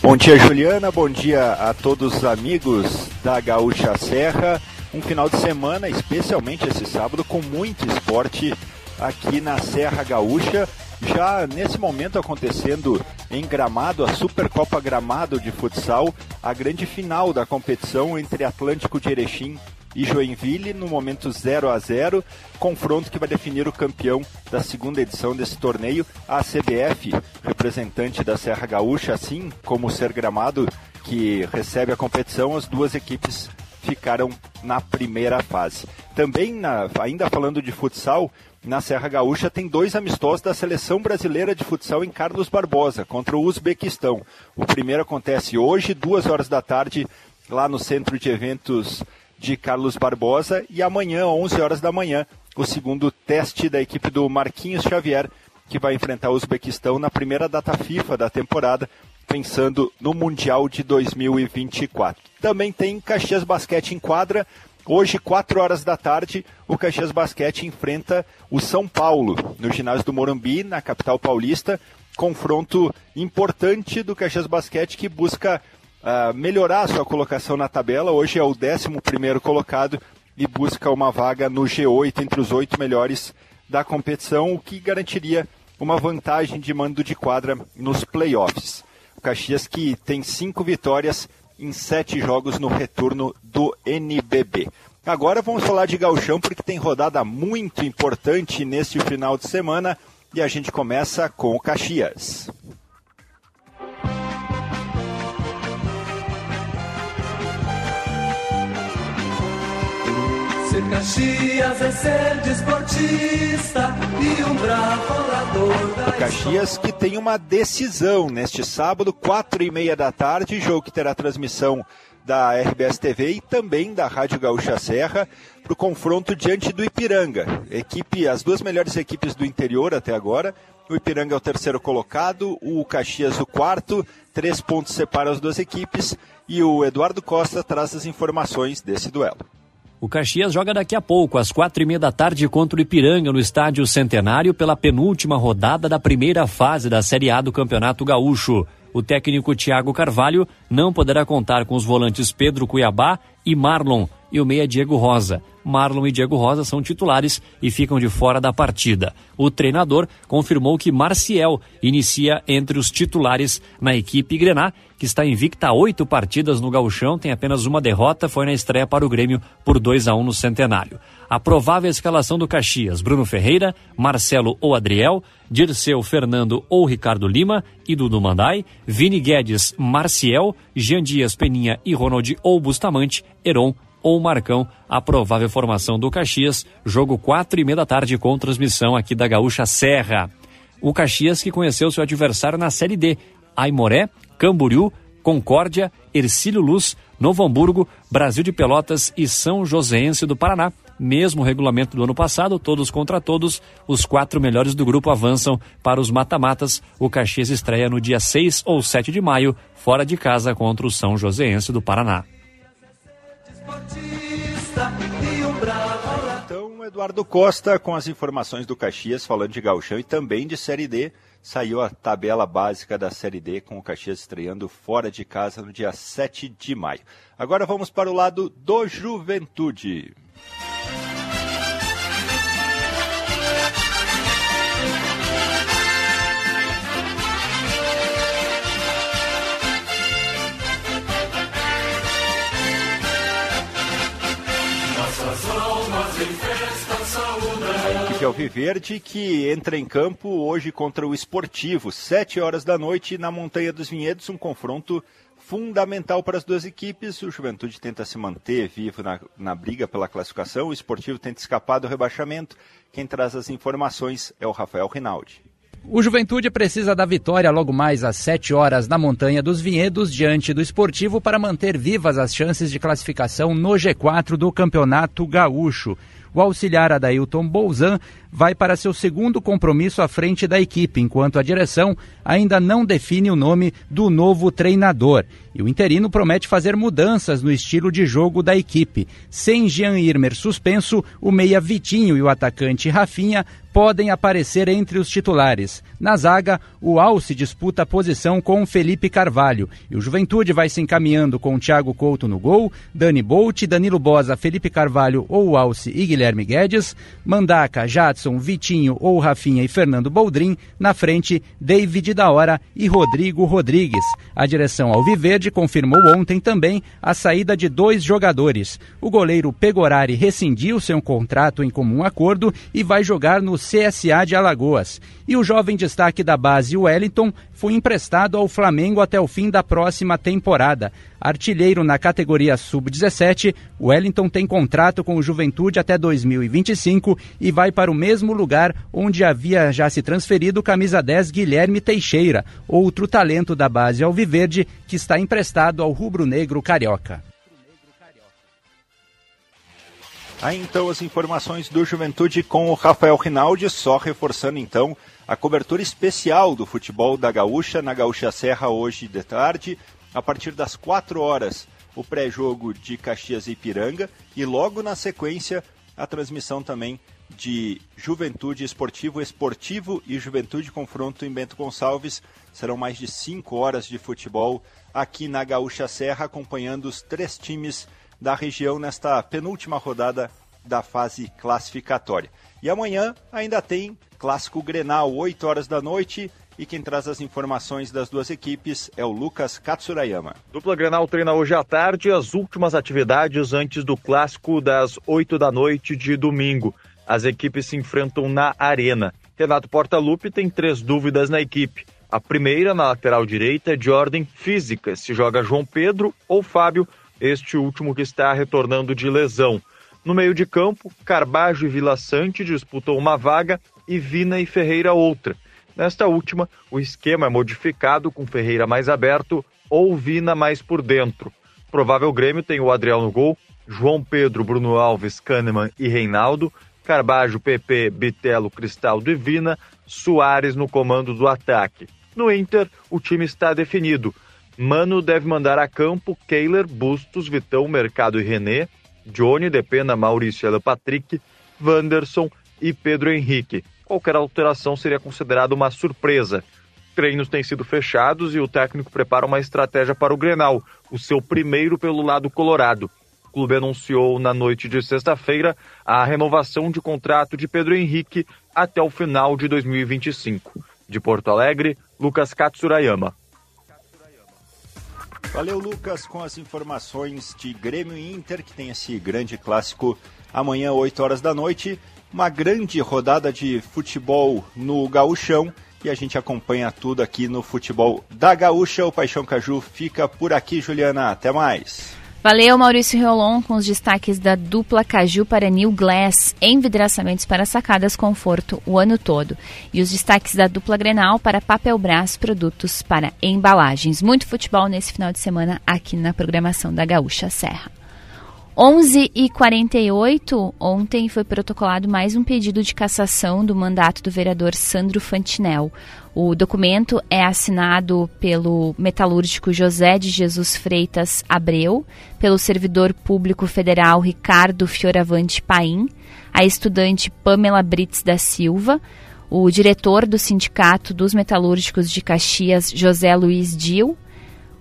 Bom dia, Juliana. Bom dia a todos os amigos da Gaúcha Serra. Um final de semana, especialmente esse sábado, com muito esporte aqui na Serra Gaúcha. Já nesse momento acontecendo em Gramado, a Supercopa Gramado de Futsal, a grande final da competição entre Atlântico de Erechim e Joinville no momento 0 a 0 confronto que vai definir o campeão da segunda edição desse torneio. A CBF, representante da Serra Gaúcha, assim como o Ser Gramado, que recebe a competição, as duas equipes ficaram na primeira fase. Também, na, ainda falando de futsal, na Serra Gaúcha tem dois amistosos da seleção brasileira de futsal em Carlos Barbosa contra o Uzbequistão. O primeiro acontece hoje, duas horas da tarde, lá no centro de eventos de Carlos Barbosa e amanhã, 11 horas da manhã, o segundo teste da equipe do Marquinhos Xavier, que vai enfrentar o Uzbequistão na primeira data FIFA da temporada, pensando no Mundial de 2024. Também tem Caxias Basquete em quadra. Hoje, 4 horas da tarde, o Caxias Basquete enfrenta o São Paulo, no ginásio do Morumbi, na capital paulista. Confronto importante do Caxias Basquete que busca uh, melhorar a sua colocação na tabela. Hoje é o 11 colocado e busca uma vaga no G8 entre os oito melhores da competição, o que garantiria uma vantagem de mando de quadra nos playoffs. O Caxias que tem cinco vitórias em sete jogos no retorno do NBB. Agora vamos falar de gauchão porque tem rodada muito importante neste final de semana e a gente começa com o Caxias. Ser Caxias é ser desportista e um bravo orador da Caxias que tem uma decisão neste sábado, quatro e meia da tarde, jogo que terá transmissão da RBS TV e também da Rádio Gaúcha Serra para o confronto diante do Ipiranga. Equipe, as duas melhores equipes do interior até agora, O Ipiranga é o terceiro colocado, o Caxias o quarto, três pontos separam as duas equipes e o Eduardo Costa traz as informações desse duelo. O Caxias joga daqui a pouco, às quatro e meia da tarde, contra o Ipiranga, no Estádio Centenário, pela penúltima rodada da primeira fase da Série A do Campeonato Gaúcho. O técnico Thiago Carvalho não poderá contar com os volantes Pedro Cuiabá e Marlon e o meia Diego Rosa. Marlon e Diego Rosa são titulares e ficam de fora da partida. O treinador confirmou que Marcial inicia entre os titulares na equipe Grená, que está invicta a oito partidas no gauchão, tem apenas uma derrota, foi na estreia para o Grêmio por 2 a 1 no Centenário. A provável escalação do Caxias, Bruno Ferreira, Marcelo ou Adriel, Dirceu, Fernando ou Ricardo Lima e Dudu Mandai, Vini Guedes, Marcial, Jean Dias, Peninha e Ronald ou Bustamante, Heron ou Marcão, a provável formação do Caxias, jogo quatro e meia da tarde com transmissão aqui da Gaúcha Serra. O Caxias que conheceu seu adversário na Série D, Aimoré, Camboriú, Concórdia, Ercílio Luz, Novo Hamburgo, Brasil de Pelotas e São Joséense do Paraná. Mesmo regulamento do ano passado, todos contra todos, os quatro melhores do grupo avançam para os mata-matas. O Caxias estreia no dia 6 ou 7 de maio, fora de casa contra o São Joséense do Paraná. Eduardo Costa com as informações do Caxias, falando de Gauchão e também de Série D. Saiu a tabela básica da Série D com o Caxias estreando fora de casa no dia 7 de maio. Agora vamos para o lado do Juventude. Equipe Alviverde que entra em campo hoje contra o Esportivo, sete horas da noite na Montanha dos Vinhedos, um confronto fundamental para as duas equipes. O Juventude tenta se manter vivo na, na briga pela classificação, o Esportivo tenta escapar do rebaixamento. Quem traz as informações é o Rafael Rinaldi. O Juventude precisa da vitória logo mais às 7 horas na Montanha dos Vinhedos, diante do Esportivo, para manter vivas as chances de classificação no G4 do Campeonato Gaúcho. O auxiliar Adailton Bolzan vai para seu segundo compromisso à frente da equipe, enquanto a direção ainda não define o nome do novo treinador. E o interino promete fazer mudanças no estilo de jogo da equipe. Sem Jean Irmer suspenso, o meia Vitinho e o atacante Rafinha podem aparecer entre os titulares. Na zaga, o Alce disputa a posição com Felipe Carvalho e o Juventude vai se encaminhando com Thiago Couto no gol, Dani Bolt, Danilo Bosa, Felipe Carvalho ou Alce e Guilherme Guedes, Mandaca, Jadson, Vitinho ou Rafinha e Fernando Boldrin, na frente, David da Hora e Rodrigo Rodrigues. A direção Alviverde confirmou ontem também a saída de dois jogadores. O goleiro Pegorari rescindiu seu contrato em comum acordo e vai jogar no CSA de Alagoas. E o jovem destaque da base Wellington foi emprestado ao Flamengo até o fim da próxima temporada. Artilheiro na categoria sub-17, Wellington tem contrato com o Juventude até 2025 e vai para o mesmo lugar onde havia já se transferido o camisa 10 Guilherme Teixeira, outro talento da base Alviverde que está emprestado ao rubro-negro carioca. Aí então as informações do Juventude com o Rafael Rinaldi, só reforçando então a cobertura especial do futebol da Gaúcha na Gaúcha Serra hoje de tarde, a partir das 4 horas, o pré-jogo de Caxias e Ipiranga e logo na sequência a transmissão também de Juventude Esportivo, Esportivo e Juventude Confronto em Bento Gonçalves. Serão mais de 5 horas de futebol aqui na Gaúcha Serra, acompanhando os três times da região nesta penúltima rodada da fase classificatória. E amanhã ainda tem Clássico Grenal, 8 horas da noite. E quem traz as informações das duas equipes é o Lucas Katsurayama. Dupla Grenal treina hoje à tarde as últimas atividades antes do clássico das 8 da noite de domingo. As equipes se enfrentam na Arena. Renato Portaluppi tem três dúvidas na equipe. A primeira, na lateral direita, é de ordem física, se joga João Pedro ou Fábio este último que está retornando de lesão. No meio de campo, Carbajo e Vila Sante disputam uma vaga e Vina e Ferreira outra. Nesta última, o esquema é modificado com Ferreira mais aberto ou Vina mais por dentro. Provável Grêmio tem o Adriel no gol, João Pedro, Bruno Alves, Kahneman e Reinaldo, Carbajo, PP, Bitelo, Cristaldo e Vina, Soares no comando do ataque. No Inter, o time está definido. Mano deve mandar a campo Keiler, Bustos, Vitão, Mercado e René, Johnny, Depena, Maurício Ela Patrick, Wanderson e Pedro Henrique. Qualquer alteração seria considerada uma surpresa. Treinos têm sido fechados e o técnico prepara uma estratégia para o Grenal, o seu primeiro pelo lado colorado. O clube anunciou na noite de sexta-feira a renovação de contrato de Pedro Henrique até o final de 2025. De Porto Alegre, Lucas Katsurayama. Valeu, Lucas, com as informações de Grêmio e Inter, que tem esse grande clássico amanhã, 8 horas da noite. Uma grande rodada de futebol no Gaúchão e a gente acompanha tudo aqui no futebol da Gaúcha. O Paixão Caju fica por aqui, Juliana. Até mais. Valeu, Maurício Riolon, com os destaques da dupla Caju para New Glass, envidraçamentos para sacadas conforto o ano todo. E os destaques da dupla Grenal para Papel Brás, produtos para embalagens. Muito futebol nesse final de semana aqui na programação da Gaúcha Serra. 11 e 48 ontem foi protocolado mais um pedido de cassação do mandato do vereador Sandro Fantinel. O documento é assinado pelo metalúrgico José de Jesus Freitas Abreu, pelo servidor público federal Ricardo Fioravante Paim, a estudante Pamela Brits da Silva, o diretor do Sindicato dos Metalúrgicos de Caxias, José Luiz Dil,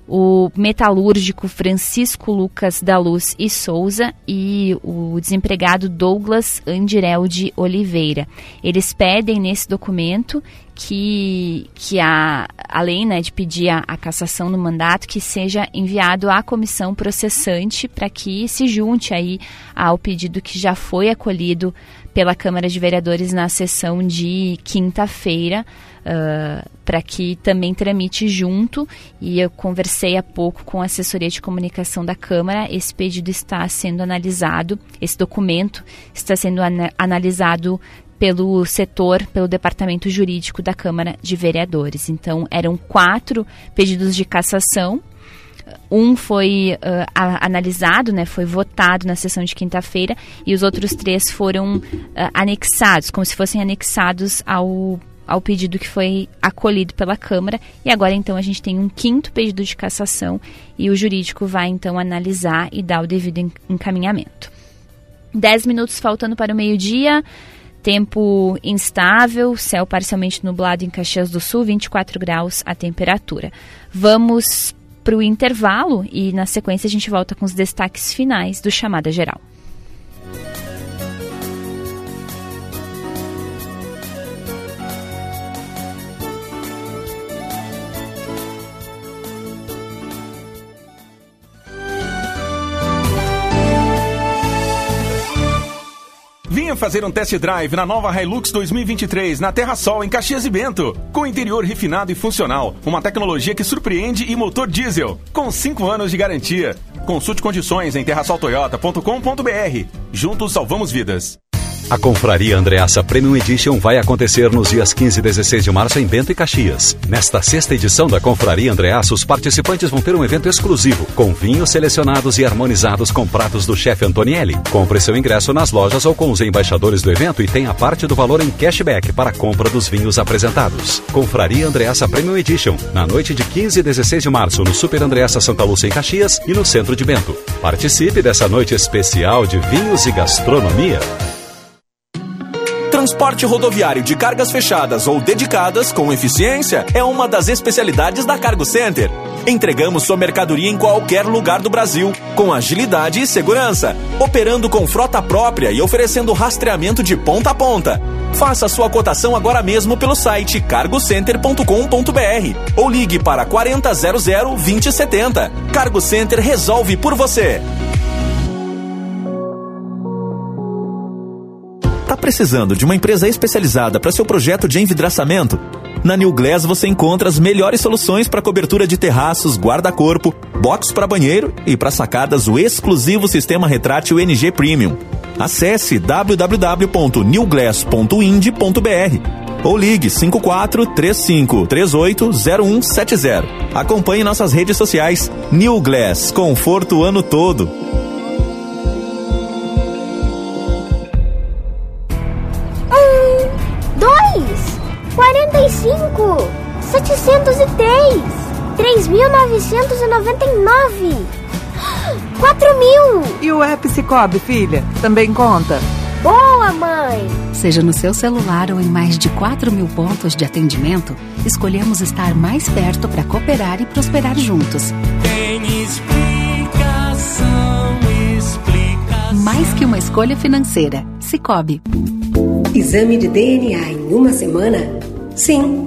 o metalúrgico Francisco Lucas da Luz e Souza e o desempregado Douglas Andirel de Oliveira. Eles pedem nesse documento que, que a, além né, de pedir a, a cassação do mandato, que seja enviado à comissão processante para que se junte aí ao pedido que já foi acolhido pela Câmara de Vereadores na sessão de quinta-feira, uh, para que também tramite junto. E eu conversei há pouco com a assessoria de comunicação da Câmara. Esse pedido está sendo analisado, esse documento está sendo an analisado pelo setor, pelo departamento jurídico da Câmara de Vereadores. Então, eram quatro pedidos de cassação um foi uh, analisado, né, foi votado na sessão de quinta-feira, e os outros três foram uh, anexados, como se fossem anexados ao, ao pedido que foi acolhido pela Câmara. E agora, então, a gente tem um quinto pedido de cassação e o jurídico vai, então, analisar e dar o devido encaminhamento. Dez minutos faltando para o meio-dia. Tempo instável, céu parcialmente nublado em Caxias do Sul, 24 graus a temperatura. Vamos para o intervalo e na sequência a gente volta com os destaques finais do Chamada Geral. Venha fazer um test drive na nova Hilux 2023 na Terra Sol, em Caxias e Bento. Com interior refinado e funcional, uma tecnologia que surpreende e motor diesel, com 5 anos de garantia. Consulte condições em terrasoltoyota.com.br. Juntos salvamos vidas. A Confraria Andreassa Premium Edition vai acontecer nos dias 15 e 16 de março em Bento e Caxias. Nesta sexta edição da Confraria Andreassa, os participantes vão ter um evento exclusivo, com vinhos selecionados e harmonizados com pratos do chefe Antonielli. Compre seu ingresso nas lojas ou com os embaixadores do evento e tenha parte do valor em cashback para a compra dos vinhos apresentados. Confraria Andreassa Premium Edition, na noite de 15 e 16 de março, no Super Andreassa Santa Lúcia em Caxias e no centro de Bento. Participe dessa noite especial de vinhos e gastronomia. Transporte rodoviário de cargas fechadas ou dedicadas com eficiência é uma das especialidades da Cargo Center. Entregamos sua mercadoria em qualquer lugar do Brasil, com agilidade e segurança, operando com frota própria e oferecendo rastreamento de ponta a ponta. Faça sua cotação agora mesmo pelo site cargocenter.com.br ou ligue para 4000 2070. Cargo Center resolve por você. Tá precisando de uma empresa especializada para seu projeto de envidraçamento? Na New Glass você encontra as melhores soluções para cobertura de terraços, guarda-corpo, box para banheiro e para sacadas o exclusivo sistema retrátil NG Premium. Acesse www.newglass.ind.br ou ligue 54 35 38 0170. Acompanhe nossas redes sociais. New Glass, conforto o ano todo. 3.999, 4 mil. E o app Cicobi, filha, também conta? Boa, mãe! Seja no seu celular ou em mais de 4 mil pontos de atendimento, escolhemos estar mais perto para cooperar e prosperar juntos. Tem explicação, explicação. Mais que uma escolha financeira. Cicobi. Exame de DNA em uma semana? Sim.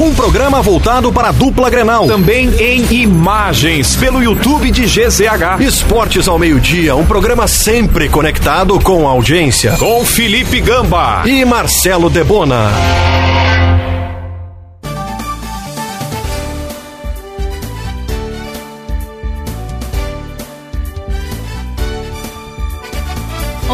Um programa voltado para a dupla Grenal. Também em imagens pelo YouTube de GZH. Esportes ao meio-dia, um programa sempre conectado com a audiência. Com Felipe Gamba e Marcelo Debona.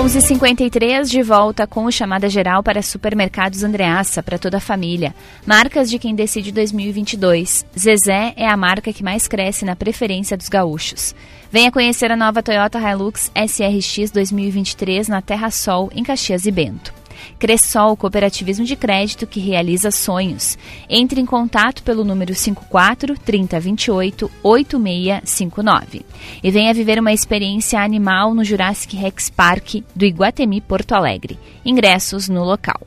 Onze cinquenta de volta com o chamada geral para supermercados Andreaça para toda a família. Marcas de quem decide 2022. Zezé é a marca que mais cresce na preferência dos gaúchos. Venha conhecer a nova Toyota Hilux SRX 2023 na Terra Sol em Caxias e Bento. Cressol Cooperativismo de Crédito que realiza sonhos. Entre em contato pelo número 54 3028 8659 e venha viver uma experiência animal no Jurassic Rex Park do Iguatemi Porto Alegre. Ingressos no local.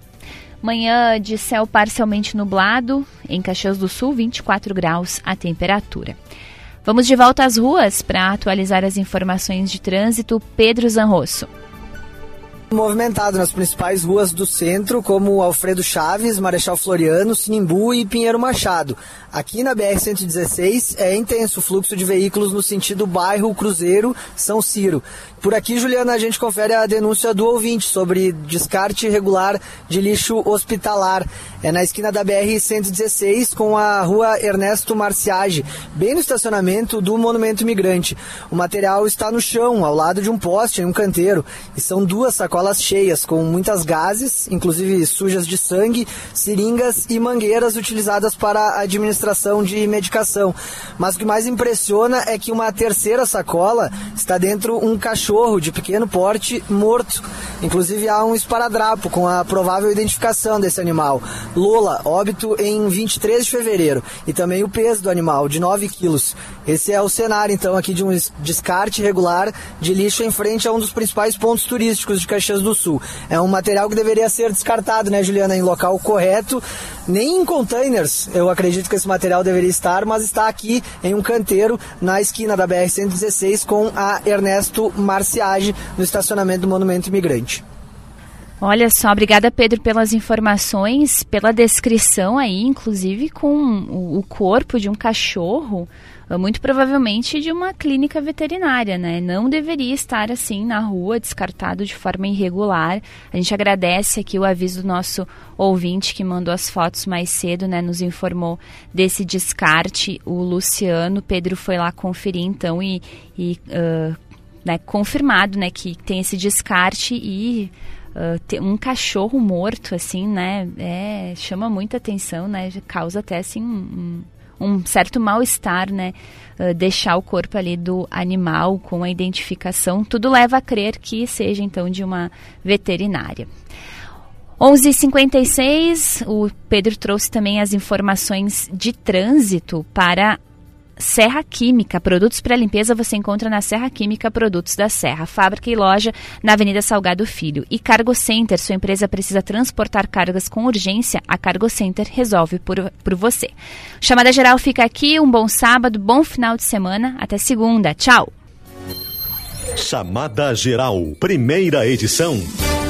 Manhã de céu parcialmente nublado, em Caxias do Sul, 24 graus a temperatura. Vamos de volta às ruas para atualizar as informações de trânsito. Pedro Zanrosso movimentado nas principais ruas do centro, como Alfredo Chaves, Marechal Floriano, Sinimbu e Pinheiro Machado. Aqui na BR-116 é intenso o fluxo de veículos no sentido bairro Cruzeiro São Ciro. Por aqui, Juliana, a gente confere a denúncia do ouvinte sobre descarte irregular de lixo hospitalar. É na esquina da BR-116 com a rua Ernesto Marciage, bem no estacionamento do Monumento Imigrante. O material está no chão, ao lado de um poste em um canteiro, e são duas sacolas cheias com muitas gases, inclusive sujas de sangue, seringas e mangueiras utilizadas para a administração de medicação. Mas o que mais impressiona é que uma terceira sacola está dentro um cachorro cachorro de pequeno porte morto. Inclusive há um esparadrapo com a provável identificação desse animal. Lola, óbito em 23 de fevereiro. E também o peso do animal, de 9 quilos. Esse é o cenário, então, aqui de um descarte regular de lixo em frente a um dos principais pontos turísticos de Caxias do Sul. É um material que deveria ser descartado, né, Juliana, em local correto. Nem em containers eu acredito que esse material deveria estar, mas está aqui em um canteiro na esquina da BR-116 com a Ernesto Marciage no estacionamento do Monumento Imigrante. Olha só, obrigada Pedro pelas informações, pela descrição aí, inclusive com o corpo de um cachorro muito provavelmente de uma clínica veterinária, né? Não deveria estar assim na rua, descartado de forma irregular. A gente agradece aqui o aviso do nosso ouvinte que mandou as fotos mais cedo, né? Nos informou desse descarte. O Luciano, Pedro foi lá conferir então e, e uh, né, confirmado, né, que tem esse descarte e Uh, um cachorro morto, assim, né? É, chama muita atenção, né? Causa até, assim, um, um certo mal-estar, né? Uh, deixar o corpo ali do animal com a identificação, tudo leva a crer que seja então de uma veterinária. 11:56, o Pedro trouxe também as informações de trânsito para Serra Química. Produtos para limpeza você encontra na Serra Química Produtos da Serra. Fábrica e loja na Avenida Salgado Filho. E Cargo Center. Sua empresa precisa transportar cargas com urgência. A Cargo Center resolve por, por você. Chamada geral fica aqui. Um bom sábado, bom final de semana. Até segunda. Tchau. Chamada Geral, primeira edição.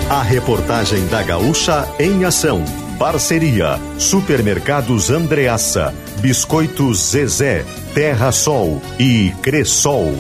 A reportagem da Gaúcha em ação. Parceria: Supermercados Andreaça, Biscoitos Zezé, Terra Sol e Cressol.